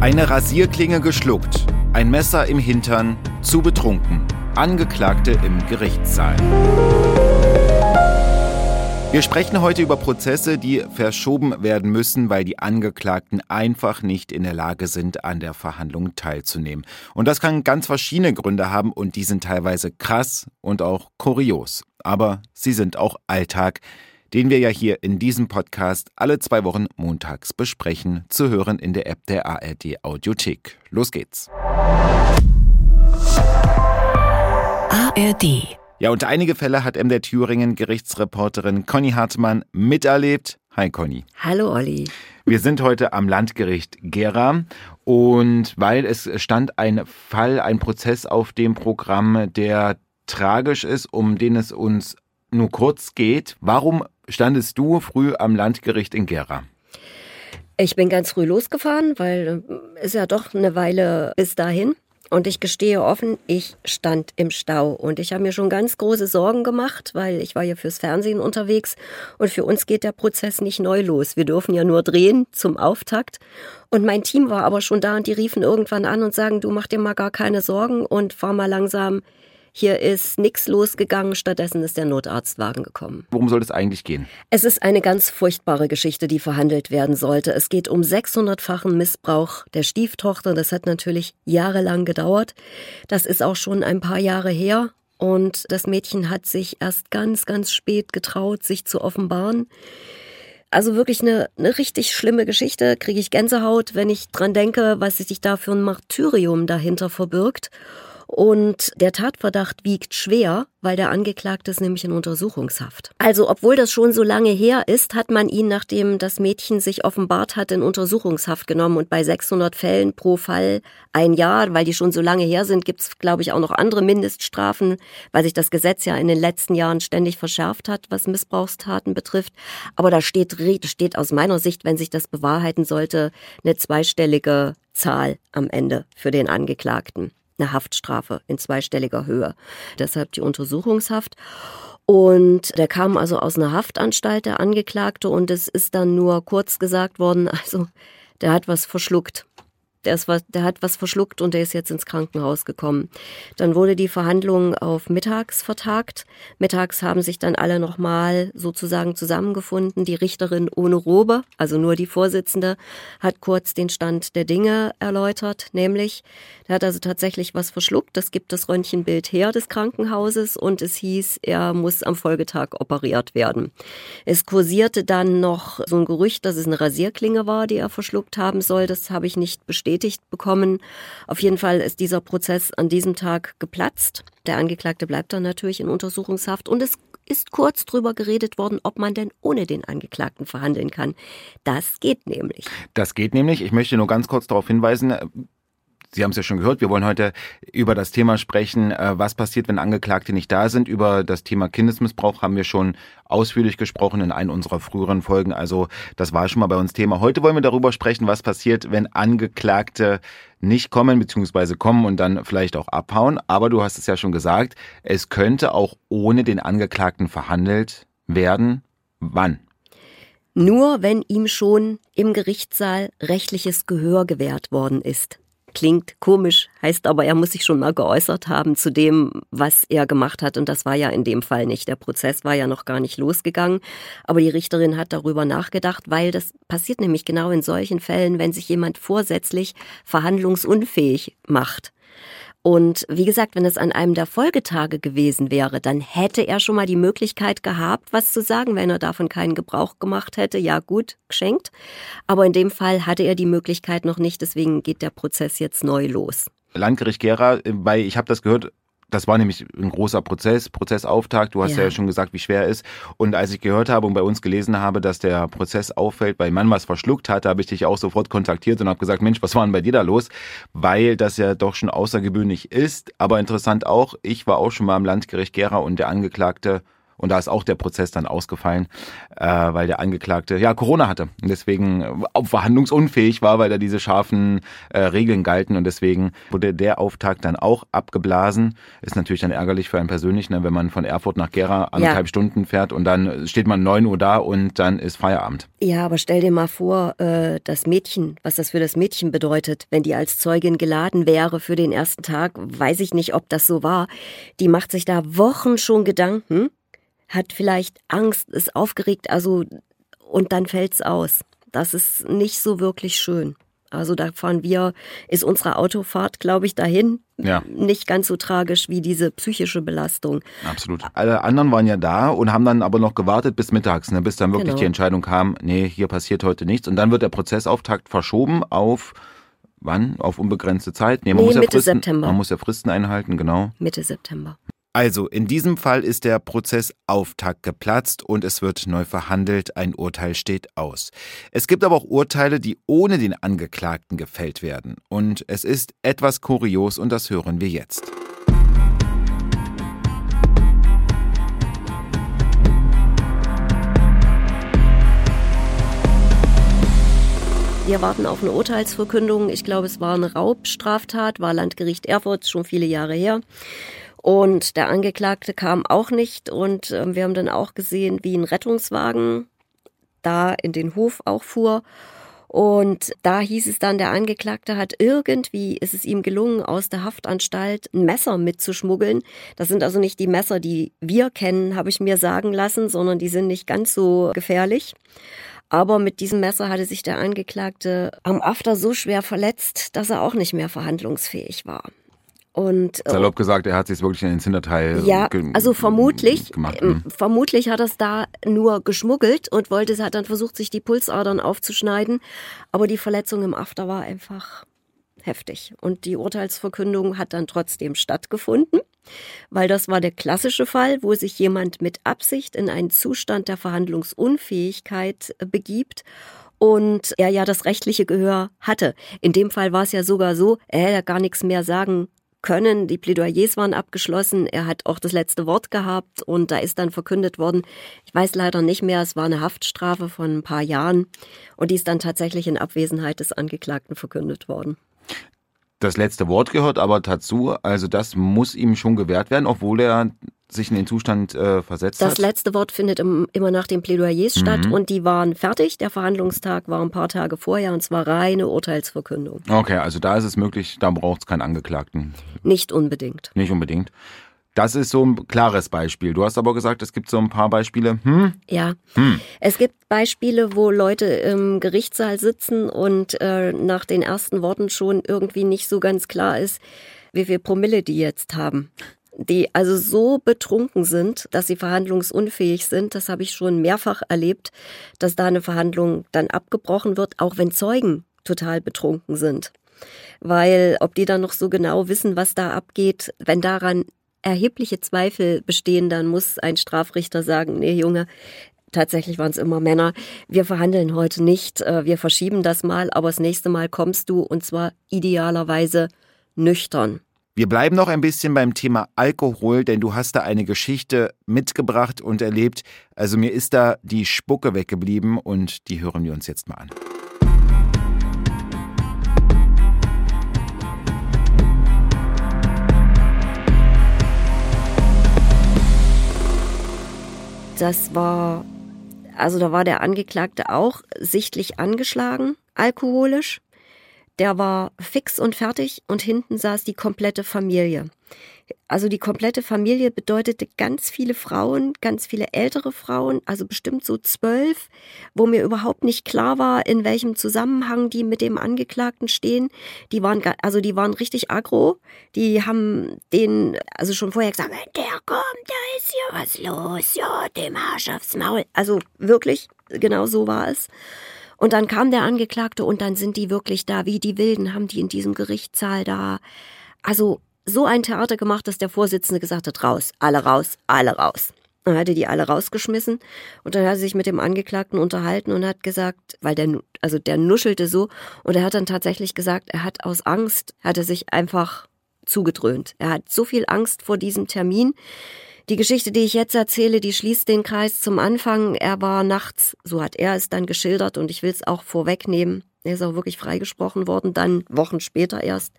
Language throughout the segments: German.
Eine Rasierklinge geschluckt, ein Messer im Hintern, zu betrunken. Angeklagte im Gerichtssaal. Wir sprechen heute über Prozesse, die verschoben werden müssen, weil die Angeklagten einfach nicht in der Lage sind, an der Verhandlung teilzunehmen. Und das kann ganz verschiedene Gründe haben und die sind teilweise krass und auch kurios. Aber sie sind auch Alltag den wir ja hier in diesem Podcast alle zwei Wochen montags besprechen, zu hören in der App der ARD Audiothek. Los geht's. ARD. Ja, und einige Fälle hat MDR Thüringen Gerichtsreporterin Conny Hartmann miterlebt. Hi Conny. Hallo Olli. Wir sind heute am Landgericht Gera und weil es stand ein Fall, ein Prozess auf dem Programm, der tragisch ist, um den es uns nur kurz geht. Warum standest du früh am Landgericht in Gera? Ich bin ganz früh losgefahren, weil es äh, ja doch eine Weile bis dahin. Und ich gestehe offen, ich stand im Stau und ich habe mir schon ganz große Sorgen gemacht, weil ich war ja fürs Fernsehen unterwegs und für uns geht der Prozess nicht neu los. Wir dürfen ja nur drehen zum Auftakt. Und mein Team war aber schon da und die riefen irgendwann an und sagen, du mach dir mal gar keine Sorgen und fahr mal langsam hier ist nichts losgegangen, stattdessen ist der Notarztwagen gekommen. Worum soll es eigentlich gehen? Es ist eine ganz furchtbare Geschichte, die verhandelt werden sollte. Es geht um 600-fachen Missbrauch der Stieftochter. Das hat natürlich jahrelang gedauert. Das ist auch schon ein paar Jahre her. Und das Mädchen hat sich erst ganz, ganz spät getraut, sich zu offenbaren. Also wirklich eine, eine richtig schlimme Geschichte, kriege ich Gänsehaut, wenn ich dran denke, was sich da für ein Martyrium dahinter verbirgt. Und der Tatverdacht wiegt schwer, weil der Angeklagte ist nämlich in Untersuchungshaft. Also obwohl das schon so lange her ist, hat man ihn, nachdem das Mädchen sich offenbart hat, in Untersuchungshaft genommen. Und bei 600 Fällen pro Fall ein Jahr, weil die schon so lange her sind, gibt es, glaube ich, auch noch andere Mindeststrafen, weil sich das Gesetz ja in den letzten Jahren ständig verschärft hat, was Missbrauchstaten betrifft. Aber da steht, steht aus meiner Sicht, wenn sich das bewahrheiten sollte, eine zweistellige Zahl am Ende für den Angeklagten eine Haftstrafe in zweistelliger Höhe. Deshalb die Untersuchungshaft. Und der kam also aus einer Haftanstalt, der Angeklagte, und es ist dann nur kurz gesagt worden, also der hat was verschluckt der, ist der hat was verschluckt und der ist jetzt ins Krankenhaus gekommen. Dann wurde die Verhandlung auf mittags vertagt. Mittags haben sich dann alle nochmal sozusagen zusammengefunden. Die Richterin ohne Robe, also nur die Vorsitzende, hat kurz den Stand der Dinge erläutert, nämlich, der hat also tatsächlich was verschluckt. Das gibt das Röntgenbild her des Krankenhauses und es hieß, er muss am Folgetag operiert werden. Es kursierte dann noch so ein Gerücht, dass es eine Rasierklinge war, die er verschluckt haben soll. Das habe ich nicht bestätigt bestätigt bekommen. Auf jeden Fall ist dieser Prozess an diesem Tag geplatzt. Der Angeklagte bleibt dann natürlich in Untersuchungshaft und es ist kurz drüber geredet worden, ob man denn ohne den Angeklagten verhandeln kann. Das geht nämlich. Das geht nämlich. Ich möchte nur ganz kurz darauf hinweisen, Sie haben es ja schon gehört, wir wollen heute über das Thema sprechen, äh, was passiert, wenn Angeklagte nicht da sind. Über das Thema Kindesmissbrauch haben wir schon ausführlich gesprochen in einem unserer früheren Folgen. Also das war schon mal bei uns Thema. Heute wollen wir darüber sprechen, was passiert, wenn Angeklagte nicht kommen bzw. kommen und dann vielleicht auch abhauen. Aber du hast es ja schon gesagt, es könnte auch ohne den Angeklagten verhandelt werden. Wann? Nur wenn ihm schon im Gerichtssaal rechtliches Gehör gewährt worden ist. Klingt komisch, heißt aber, er muss sich schon mal geäußert haben zu dem, was er gemacht hat. Und das war ja in dem Fall nicht. Der Prozess war ja noch gar nicht losgegangen. Aber die Richterin hat darüber nachgedacht, weil das passiert nämlich genau in solchen Fällen, wenn sich jemand vorsätzlich verhandlungsunfähig macht. Und wie gesagt, wenn es an einem der Folgetage gewesen wäre, dann hätte er schon mal die Möglichkeit gehabt, was zu sagen, wenn er davon keinen Gebrauch gemacht hätte. Ja gut, geschenkt. Aber in dem Fall hatte er die Möglichkeit noch nicht, deswegen geht der Prozess jetzt neu los. Landgericht Gera, bei, ich habe das gehört, das war nämlich ein großer Prozess, Prozessauftakt. Du hast ja. ja schon gesagt, wie schwer er ist. Und als ich gehört habe und bei uns gelesen habe, dass der Prozess auffällt, weil man was verschluckt hat, habe ich dich auch sofort kontaktiert und habe gesagt, Mensch, was war denn bei dir da los? Weil das ja doch schon außergewöhnlich ist. Aber interessant auch, ich war auch schon mal am Landgericht Gera und der Angeklagte Und da ist auch der Prozess dann ausgefallen, äh, weil der Angeklagte ja Corona hatte und deswegen äh, verhandlungsunfähig war, weil da diese scharfen äh, Regeln galten. Und deswegen wurde der Auftakt dann auch abgeblasen. Ist natürlich dann ärgerlich für einen persönlich, ne, wenn man von Erfurt nach Gera anderthalb ja. Stunden fährt und dann steht man neun Uhr da und dann ist Feierabend. Ja, aber stell dir mal vor, äh, das Mädchen, was das für das Mädchen bedeutet, wenn die als Zeugin geladen wäre für den ersten Tag, weiß ich nicht, ob das so war. Die macht sich da Wochen schon Gedanken, hat vielleicht Angst, ist aufgeregt, also und dann fällt's aus. Das ist nicht so wirklich schön. Also da fahren wir, ist unsere Autofahrt, glaube ich, dahin ja. nicht ganz so tragisch wie diese psychische Belastung. Absolut. Alle anderen waren ja da und haben dann aber noch gewartet bis mittags, ne, bis dann wirklich genau. die Entscheidung kam, nee, hier passiert heute nichts. Und dann wird der Prozessauftakt verschoben auf wann? Auf unbegrenzte Zeit? Nee, man nee, muss Mitte ja Fristen, September. Man muss ja Fristen einhalten, genau. Mitte September. Also, in diesem Fall ist der Prozessauftakt geplatzt und es wird neu verhandelt, ein Urteil steht aus. Es gibt aber auch Urteile, die ohne den Angeklagten gefällt werden. Und es ist etwas kurios und das hören wir jetzt. Wir warten auf eine Urteilsverkündung. Ich glaube, es war eine Raubstraftat, war Landgericht Erfurt, schon viele Jahre her. Und der Angeklagte kam auch nicht und äh, wir haben dann auch gesehen, wie ein Rettungswagen da in den Hof auch fuhr. Und da hieß es dann, der Angeklagte hat irgendwie, ist es ihm gelungen, aus der Haftanstalt ein Messer mitzuschmuggeln. Das sind also nicht die Messer, die wir kennen, habe ich mir sagen lassen, sondern die sind nicht ganz so gefährlich. Aber mit diesem Messer hatte sich der Angeklagte am After so schwer verletzt, dass er auch nicht mehr verhandlungsfähig war. Und, äh, Salopp gesagt, er hat sich wirklich in den Hinterteil Ja, also vermutlich, gemacht, ne? vermutlich hat er es da nur geschmuggelt und wollte, hat dann versucht, sich die Pulsadern aufzuschneiden. Aber die Verletzung im After war einfach heftig. Und die Urteilsverkündung hat dann trotzdem stattgefunden, weil das war der klassische Fall, wo sich jemand mit Absicht in einen Zustand der Verhandlungsunfähigkeit äh, begibt und er ja das rechtliche Gehör hatte. In dem Fall war es ja sogar so, er hätte gar nichts mehr sagen können. Die Plädoyers waren abgeschlossen. Er hat auch das letzte Wort gehabt und da ist dann verkündet worden, ich weiß leider nicht mehr, es war eine Haftstrafe von ein paar Jahren und die ist dann tatsächlich in Abwesenheit des Angeklagten verkündet worden. Das letzte Wort gehört aber dazu, also das muss ihm schon gewährt werden, obwohl er sich in den Zustand äh, versetzt das hat? Das letzte Wort findet im, immer nach den Plädoyers mhm. statt und die waren fertig. Der Verhandlungstag war ein paar Tage vorher und zwar reine Urteilsverkündung. Okay, also da ist es möglich, da braucht es keinen Angeklagten. Nicht unbedingt. Nicht unbedingt. Das ist so ein klares Beispiel. Du hast aber gesagt, es gibt so ein paar Beispiele. Hm? Ja, hm. es gibt Beispiele, wo Leute im Gerichtssaal sitzen und äh, nach den ersten Worten schon irgendwie nicht so ganz klar ist, wie viel Promille die jetzt haben die also so betrunken sind, dass sie verhandlungsunfähig sind. Das habe ich schon mehrfach erlebt, dass da eine Verhandlung dann abgebrochen wird, auch wenn Zeugen total betrunken sind. Weil ob die dann noch so genau wissen, was da abgeht, wenn daran erhebliche Zweifel bestehen, dann muss ein Strafrichter sagen, nee Junge, tatsächlich waren es immer Männer, wir verhandeln heute nicht, äh, wir verschieben das mal, aber das nächste Mal kommst du und zwar idealerweise nüchtern. Wir bleiben noch ein bisschen beim Thema Alkohol, denn du hast da eine Geschichte mitgebracht und erlebt. Also mir ist da die Spucke weggeblieben und die hören wir uns jetzt mal an. Das war, also da war der Angeklagte auch sichtlich angeschlagen, alkoholisch. Der war fix und fertig und hinten saß die komplette Familie. Also die komplette Familie bedeutete ganz viele Frauen, ganz viele ältere Frauen, also bestimmt so zwölf, wo mir überhaupt nicht klar war, in welchem Zusammenhang die mit dem Angeklagten stehen. Die waren, also die waren richtig aggro. Die haben den, also schon vorher gesagt, wenn der kommt, da ist hier was los, ja, dem Arsch aufs Maul. Also wirklich, genau so war es. Und dann kam der Angeklagte und dann sind die wirklich da, wie die Wilden, haben die in diesem Gerichtssaal da. Also so ein Theater gemacht, dass der Vorsitzende gesagt hat, raus, alle raus, alle raus. Dann hat er die alle rausgeschmissen und dann hat er sich mit dem Angeklagten unterhalten und hat gesagt, weil der, also der nuschelte so und er hat dann tatsächlich gesagt, er hat aus Angst, hat er sich einfach zugedröhnt. Er hat so viel Angst vor diesem Termin, Die Geschichte, die ich jetzt erzähle, die schließt den Kreis zum Anfang. Er war nachts, so hat er es dann geschildert und ich will es auch vorwegnehmen. Er ist auch wirklich freigesprochen worden, dann Wochen später erst.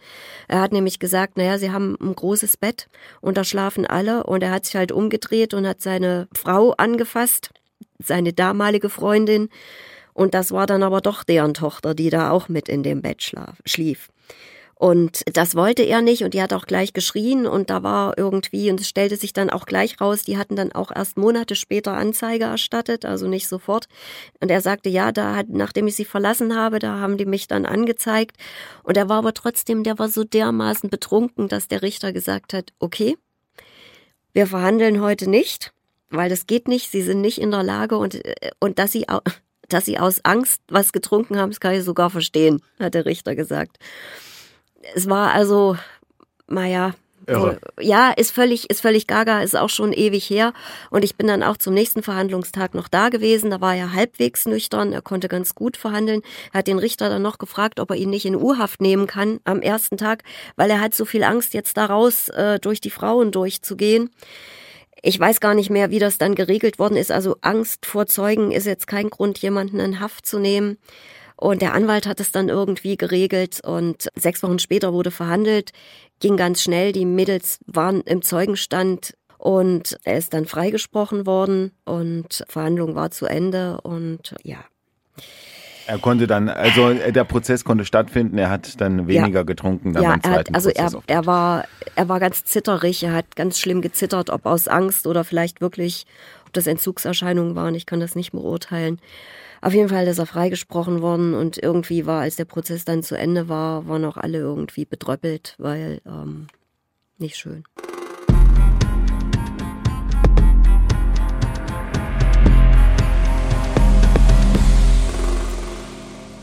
Er hat nämlich gesagt, naja, sie haben ein großes Bett und da schlafen alle und er hat sich halt umgedreht und hat seine Frau angefasst, seine damalige Freundin und das war dann aber doch deren Tochter, die da auch mit in dem Bett schlief. Und das wollte er nicht und die hat auch gleich geschrien und da war irgendwie, und es stellte sich dann auch gleich raus, die hatten dann auch erst Monate später Anzeige erstattet, also nicht sofort. Und er sagte, ja, da hat, nachdem ich sie verlassen habe, da haben die mich dann angezeigt. Und er war aber trotzdem, der war so dermaßen betrunken, dass der Richter gesagt hat, okay, wir verhandeln heute nicht, weil das geht nicht, sie sind nicht in der Lage und, und dass sie, dass sie aus Angst was getrunken haben, das kann ich sogar verstehen, hat der Richter gesagt es war also, naja, so, ja, ist völlig, ist völlig gaga, ist auch schon ewig her. Und ich bin dann auch zum nächsten Verhandlungstag noch da gewesen. Da war er halbwegs nüchtern, er konnte ganz gut verhandeln. Er hat den Richter dann noch gefragt, ob er ihn nicht in U-Haft nehmen kann am ersten Tag, weil er hat so viel Angst, jetzt da raus äh, durch die Frauen durchzugehen. Ich weiß gar nicht mehr, wie das dann geregelt worden ist. Also Angst vor Zeugen ist jetzt kein Grund, jemanden in Haft zu nehmen. Und der Anwalt hat es dann irgendwie geregelt und sechs Wochen später wurde verhandelt, ging ganz schnell. Die Mädels waren im Zeugenstand und er ist dann freigesprochen worden und Verhandlung war zu Ende und ja. Er konnte dann, also der Prozess konnte stattfinden, er hat dann weniger ja. getrunken. Dann ja, er hat, also er, er, war, er war ganz zitterig, er hat ganz schlimm gezittert, ob aus Angst oder vielleicht wirklich, ob das Entzugserscheinungen waren, ich kann das nicht beurteilen. Auf jeden Fall ist er freigesprochen worden und irgendwie war, als der Prozess dann zu Ende war, waren auch alle irgendwie bedröppelt, weil ähm, nicht schön.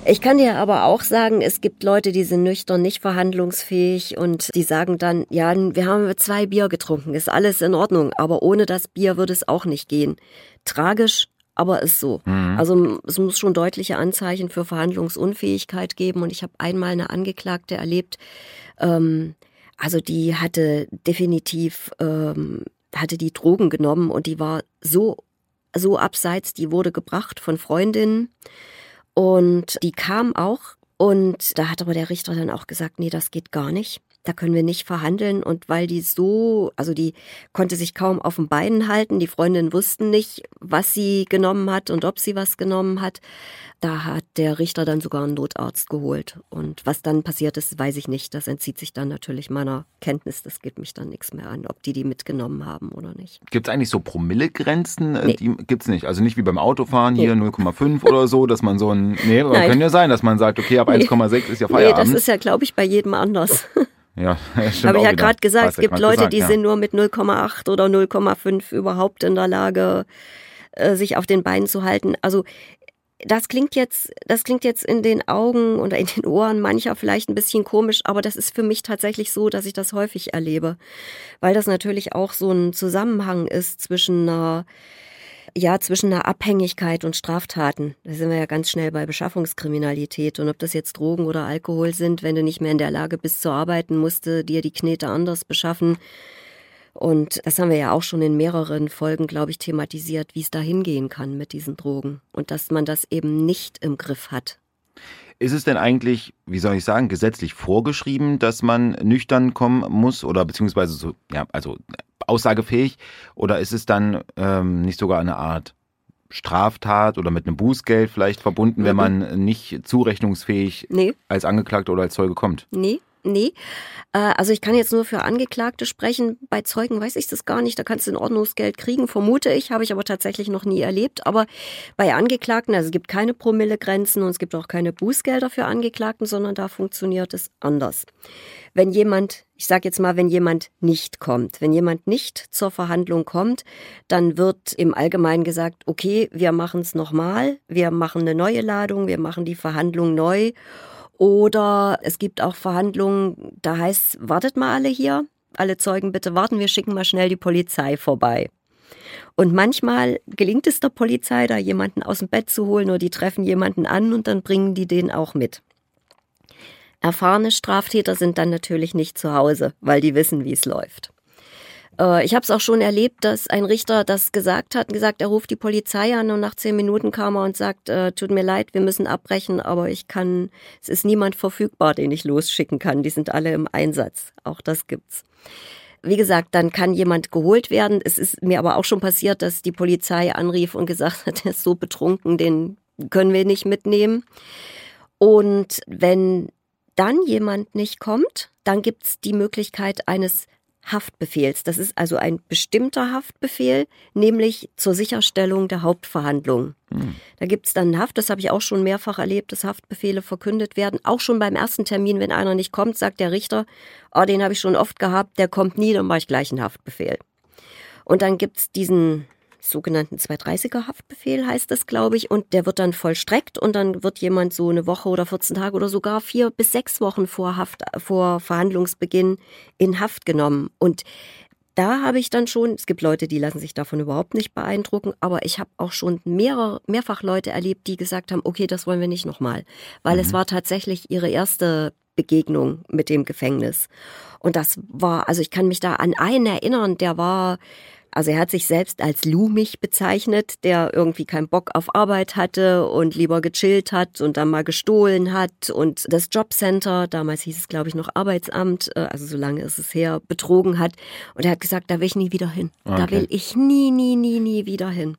Ich kann dir aber auch sagen, es gibt Leute, die sind nüchtern, nicht verhandlungsfähig und die sagen dann, ja, wir haben zwei Bier getrunken, ist alles in Ordnung, aber ohne das Bier würde es auch nicht gehen. Tragisch, aber ist so. Mhm. Also es muss schon deutliche Anzeichen für Verhandlungsunfähigkeit geben. Und ich habe einmal eine Angeklagte erlebt, ähm, also die hatte definitiv, ähm, hatte die Drogen genommen und die war so, so abseits, die wurde gebracht von Freundinnen und die kam auch und da hat aber der Richter dann auch gesagt, nee, das geht gar nicht da können wir nicht verhandeln. Und weil die so, also die konnte sich kaum auf den Beinen halten, die Freundin wussten nicht, was sie genommen hat und ob sie was genommen hat. Da hat der Richter dann sogar einen Notarzt geholt. Und was dann passiert ist, weiß ich nicht. Das entzieht sich dann natürlich meiner Kenntnis. Das geht mich dann nichts mehr an, ob die die mitgenommen haben oder nicht. Gibt es eigentlich so Promillegrenzen? Äh, nee. Die gibt es nicht. Also nicht wie beim Autofahren hier nee. 0,5 oder so, dass man so ein. Nee, kann ja sein, dass man sagt, okay, ab 1,6 ist ja Feierabend. Nee, das ist ja, glaube ich, bei jedem anders. Ja, Habe ich ja gerade gesagt, es gibt Leute, gesagt, die ja. sind nur mit 0,8 oder 0,5 überhaupt in der Lage, äh, sich auf den Beinen zu halten. Also das klingt jetzt, das klingt jetzt in den Augen oder in den Ohren mancher vielleicht ein bisschen komisch, aber das ist für mich tatsächlich so, dass ich das häufig erlebe, weil das natürlich auch so ein Zusammenhang ist zwischen einer ja, zwischen einer Abhängigkeit und Straftaten. Da sind wir ja ganz schnell bei Beschaffungskriminalität. Und ob das jetzt Drogen oder Alkohol sind, wenn du nicht mehr in der Lage bist zu arbeiten, musst du dir die Knete anders beschaffen. Und das haben wir ja auch schon in mehreren Folgen, glaube ich, thematisiert, wie es da hingehen kann mit diesen Drogen. Und dass man das eben nicht im Griff hat. Ist es denn eigentlich, wie soll ich sagen, gesetzlich vorgeschrieben, dass man nüchtern kommen muss oder beziehungsweise so, ja, also aussagefähig? Oder ist es dann ähm, nicht sogar eine Art Straftat oder mit einem Bußgeld vielleicht verbunden, mhm. wenn man nicht zurechnungsfähig nee. als Angeklagter oder als Zeuge kommt? Nee, Nee. Äh, also ich kann jetzt nur für Angeklagte sprechen. Bei Zeugen weiß ich das gar nicht. Da kannst du ein Ordnungsgeld kriegen, vermute ich, habe ich aber tatsächlich noch nie erlebt. Aber bei Angeklagten, also es gibt keine Promillegrenzen und es gibt auch keine Bußgelder für Angeklagten, sondern da funktioniert es anders. Wenn jemand, ich sage jetzt mal, wenn jemand nicht kommt, wenn jemand nicht zur Verhandlung kommt, dann wird im Allgemeinen gesagt, okay, wir machen es nochmal, wir machen eine neue Ladung, wir machen die Verhandlung neu oder es gibt auch Verhandlungen, da heißt, wartet mal alle hier, alle Zeugen bitte warten, wir schicken mal schnell die Polizei vorbei. Und manchmal gelingt es der Polizei, da jemanden aus dem Bett zu holen oder die treffen jemanden an und dann bringen die den auch mit. Erfahrene Straftäter sind dann natürlich nicht zu Hause, weil die wissen, wie es läuft. Äh, ich habe es auch schon erlebt, dass ein Richter das gesagt hat, gesagt, er ruft die Polizei an und nach zehn Minuten kam er und sagt, äh, tut mir leid, wir müssen abbrechen, aber ich kann, es ist niemand verfügbar, den ich losschicken kann. Die sind alle im Einsatz. Auch das gibt's. Wie gesagt, dann kann jemand geholt werden. Es ist mir aber auch schon passiert, dass die Polizei anrief und gesagt hat, er ist so betrunken, den können wir nicht mitnehmen. Und wenn dann jemand nicht kommt, dann gibt's die Möglichkeit eines Haftbefehls. Das ist also ein bestimmter Haftbefehl, nämlich zur Sicherstellung der Hauptverhandlung. Hm. Da gibt's dann Haft, das habe ich auch schon mehrfach erlebt, dass Haftbefehle verkündet werden. Auch schon beim ersten Termin, wenn einer nicht kommt, sagt der Richter, oh, den habe ich schon oft gehabt, der kommt nie, dann mache ich gleich einen Haftbefehl. Und dann gibt's diesen sogenannten 230er Haftbefehl heißt das, glaube ich, und der wird dann vollstreckt und dann wird jemand so eine Woche oder 14 Tage oder sogar vier bis sechs Wochen vor Haft, vor Verhandlungsbeginn in Haft genommen. Und da habe ich dann schon, es gibt Leute, die lassen sich davon überhaupt nicht beeindrucken, aber ich habe auch schon mehrere, mehrfach Leute erlebt, die gesagt haben, okay, das wollen wir nicht nochmal, weil mhm. es war tatsächlich ihre erste Begegnung mit dem Gefängnis. Und das war, also ich kann mich da an einen erinnern, der war also er hat sich selbst als Lumich bezeichnet, der irgendwie keinen Bock auf Arbeit hatte und lieber gechillt hat und dann mal gestohlen hat und das Jobcenter, damals hieß es glaube ich noch Arbeitsamt, äh, also so lange ist es her, betrogen hat. Und er hat gesagt, da will ich nie wieder hin. Okay. Da will ich nie, nie, nie, nie wieder hin.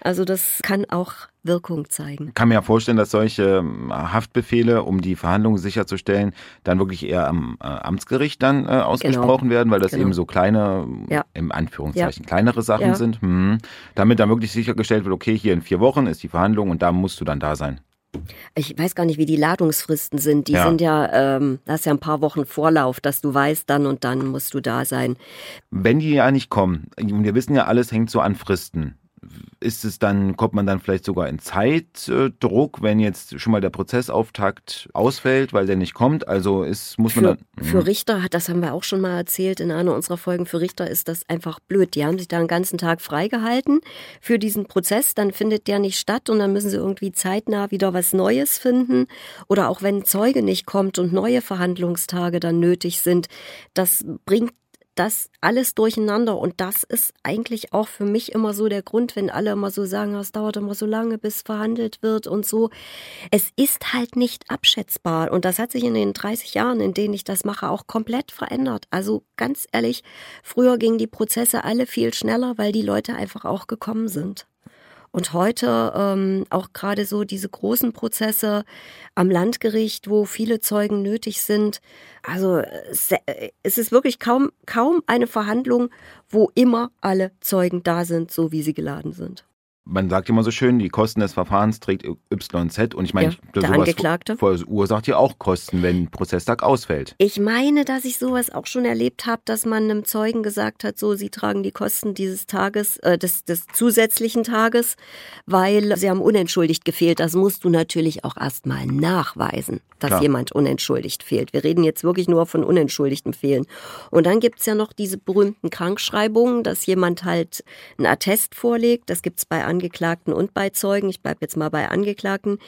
Also das kann auch Wirkung zeigen. Ich kann mir ja vorstellen, dass solche ähm, Haftbefehle, um die Verhandlungen sicherzustellen, dann wirklich eher am äh, Amtsgericht dann äh, ausgesprochen genau. werden, weil das genau. eben so kleine, ja. im Anführungszeichen, ja. kleinere Sachen ja. sind. Hm. Damit dann wirklich sichergestellt wird, okay, hier in vier Wochen ist die Verhandlung und da musst du dann da sein. Ich weiß gar nicht, wie die Ladungsfristen sind. Die ja. sind ja, ähm, das ist ja ein paar Wochen Vorlauf, dass du weißt, dann und dann musst du da sein. Wenn die ja nicht kommen, wir wissen ja, alles hängt so an Fristen ist es dann, kommt man dann vielleicht sogar in Zeitdruck, wenn jetzt schon mal der Prozessauftakt ausfällt, weil der nicht kommt? Also ist, muss für, man dann. Für mhm. Richter, das haben wir auch schon mal erzählt in einer unserer Folgen, für Richter ist das einfach blöd. Die haben sich da einen ganzen Tag freigehalten für diesen Prozess, dann findet der nicht statt und dann müssen sie irgendwie zeitnah wieder was Neues finden. Oder auch wenn Zeuge nicht kommt und neue Verhandlungstage dann nötig sind, das bringt das alles durcheinander. Und das ist eigentlich auch für mich immer so der Grund, wenn alle immer so sagen, es dauert immer so lange, bis verhandelt wird und so. Es ist halt nicht abschätzbar. Und das hat sich in den 30 Jahren, in denen ich das mache, auch komplett verändert. Also ganz ehrlich, früher gingen die Prozesse alle viel schneller, weil die Leute einfach auch gekommen sind. Und heute ähm, auch gerade so diese großen Prozesse am Landgericht, wo viele Zeugen nötig sind. Also es ist wirklich kaum, kaum eine Verhandlung, wo immer alle Zeugen da sind, so wie sie geladen sind man sagt immer so schön, die Kosten des Verfahrens trägt YZ und ich meine, ja, der sowas Angeklagte. verursacht ja auch Kosten, wenn ein Prozesstag ausfällt. Ich meine, dass ich sowas auch schon erlebt habe, dass man einem Zeugen gesagt hat, so, sie tragen die Kosten dieses Tages, äh, des, des zusätzlichen Tages, weil sie haben unentschuldigt gefehlt. Das musst du natürlich auch erstmal nachweisen, dass Klar. jemand unentschuldigt fehlt. Wir reden jetzt wirklich nur von unentschuldigtem Fehlen. Und dann gibt's ja noch diese berühmten Krankschreibungen, dass jemand halt ein Attest vorlegt. Das gibt's bei Angeklagten und bei Zeugen, ich bleibe jetzt mal bei Angeklagten,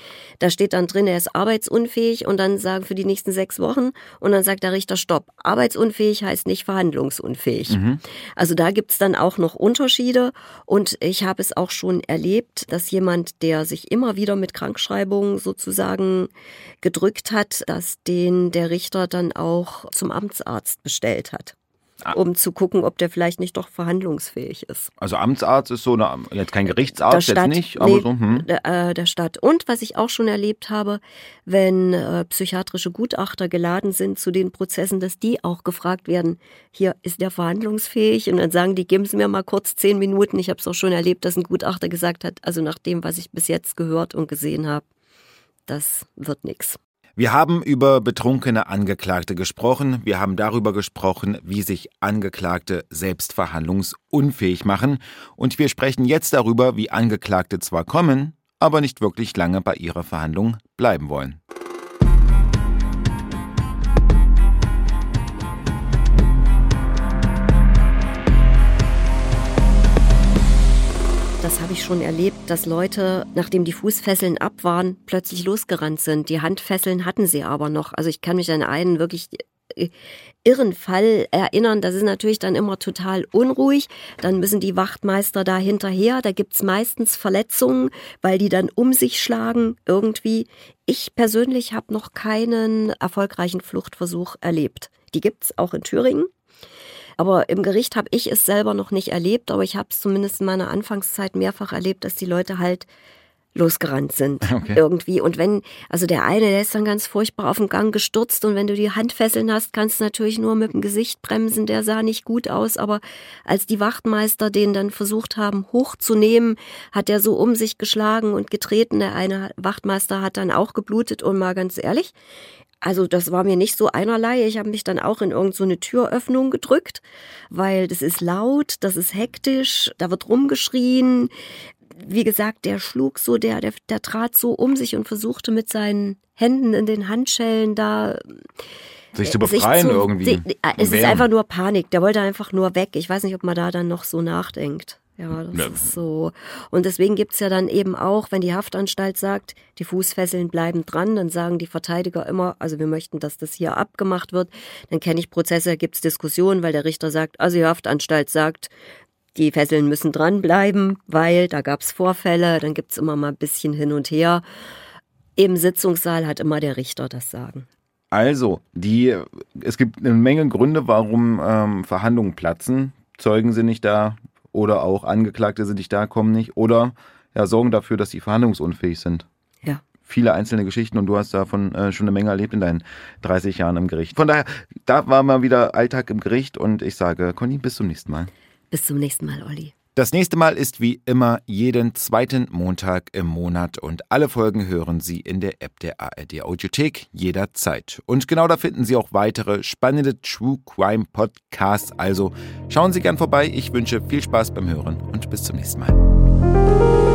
da steht dann drin, er ist arbeitsunfähig und dann sagen für die nächsten sechs Wochen und dann sagt der Richter, stopp, arbeitsunfähig heißt nicht verhandlungsunfähig. Mhm. Also da gibt's dann auch noch Unterschiede und ich habe es auch schon erlebt, dass jemand, der sich immer wieder mit Krankschreibungen sozusagen gedrückt hat, dass den der Richter dann auch zum Amtsarzt bestellt hat. Ah. um zu gucken, ob der vielleicht nicht doch verhandlungsfähig ist. Also Amtsarzt ist so eine, jetzt kein Gerichtsarzt, Stadt, jetzt nicht, aber nee, so. Hm. Der, äh, der Stadt. Und was ich auch schon erlebt habe, wenn äh, psychiatrische Gutachter geladen sind zu den Prozessen, dass die auch gefragt werden, hier ist der verhandlungsfähig und dann sagen die, geben Sie mir mal kurz zehn Minuten. Ich habe es auch schon erlebt, dass ein Gutachter gesagt hat, also nach dem, was ich bis jetzt gehört und gesehen habe, das wird nichts. Wir haben über betrunkene Angeklagte gesprochen. Wir haben darüber gesprochen, wie sich Angeklagte selbst verhandlungsunfähig machen. Und wir sprechen jetzt darüber, wie Angeklagte zwar kommen, aber nicht wirklich lange bei ihrer Verhandlung bleiben wollen. Das habe ich schon erlebt, dass Leute, nachdem die Fußfesseln ab waren, plötzlich losgerannt sind. Die Handfesseln hatten sie aber noch. Also ich kann mich an einen wirklich äh, irren Fall erinnern. Das ist natürlich dann immer total unruhig. Dann müssen die Wachtmeister da hinterher. Da gibt's meistens Verletzungen, weil die dann um sich schlagen irgendwie. Ich persönlich habe noch keinen erfolgreichen Fluchtversuch erlebt. Die gibt's auch in Thüringen. Aber im Gericht habe ich es selber noch nicht erlebt, aber ich habe es zumindest in meiner Anfangszeit mehrfach erlebt, dass die Leute halt losgerannt sind okay. irgendwie. Und wenn, also der eine, der ist dann ganz furchtbar auf dem Gang gestürzt und wenn du die Handfesseln hast, kannst du natürlich nur mit dem Gesicht bremsen, der sah nicht gut aus, aber als die Wachtmeister den dann versucht haben hochzunehmen, hat er so um sich geschlagen und getreten. Der eine Wachtmeister hat dann auch geblutet und mal ganz ehrlich, also das war mir nicht so einerlei. Ich habe mich dann auch in irgendeine so Türöffnung gedrückt, weil das ist laut, das ist hektisch, da wird rumgeschrien wie gesagt, der schlug so, der, der, der trat so um sich und versuchte mit seinen Händen in den Handschellen da sich zu befreien sich zu, irgendwie. Die, es ist einfach nur Panik. Der wollte einfach nur weg. Ich weiß nicht, ob man da dann noch so nachdenkt. Ja, das ja. ist so. Und deswegen gibt's ja dann eben auch, wenn die Haftanstalt sagt, die Fußfesseln bleiben dran, dann sagen die Verteidiger immer, also wir möchten, dass das hier abgemacht wird. Dann kenne ich Prozesse, gibt's Diskussionen, weil der Richter sagt, also die Haftanstalt sagt, die Fesseln müssen dranbleiben, weil da gab es Vorfälle, dann gibt es immer mal ein bisschen hin und her. Im Sitzungssaal hat immer der Richter das Sagen. Also, die, es gibt eine Menge Gründe, warum ähm, Verhandlungen platzen. Zeugen sind nicht da oder auch Angeklagte sind nicht da, kommen nicht oder ja, sorgen dafür, dass sie verhandlungsunfähig sind. Ja. Viele einzelne Geschichten und du hast davon äh, schon eine Menge erlebt in deinen 30 Jahren im Gericht. Von daher, da war mal wieder Alltag im Gericht und ich sage, Conny, bis zum nächsten Mal. Bis zum nächsten Mal, Olli. Das nächste Mal ist wie immer jeden zweiten Montag im Monat und alle Folgen hören Sie in der App der ARD Audiothek jederzeit. Und genau da finden Sie auch weitere spannende True Crime Podcasts. Also schauen Sie gern vorbei. Ich wünsche viel Spaß beim Hören und bis zum nächsten Mal.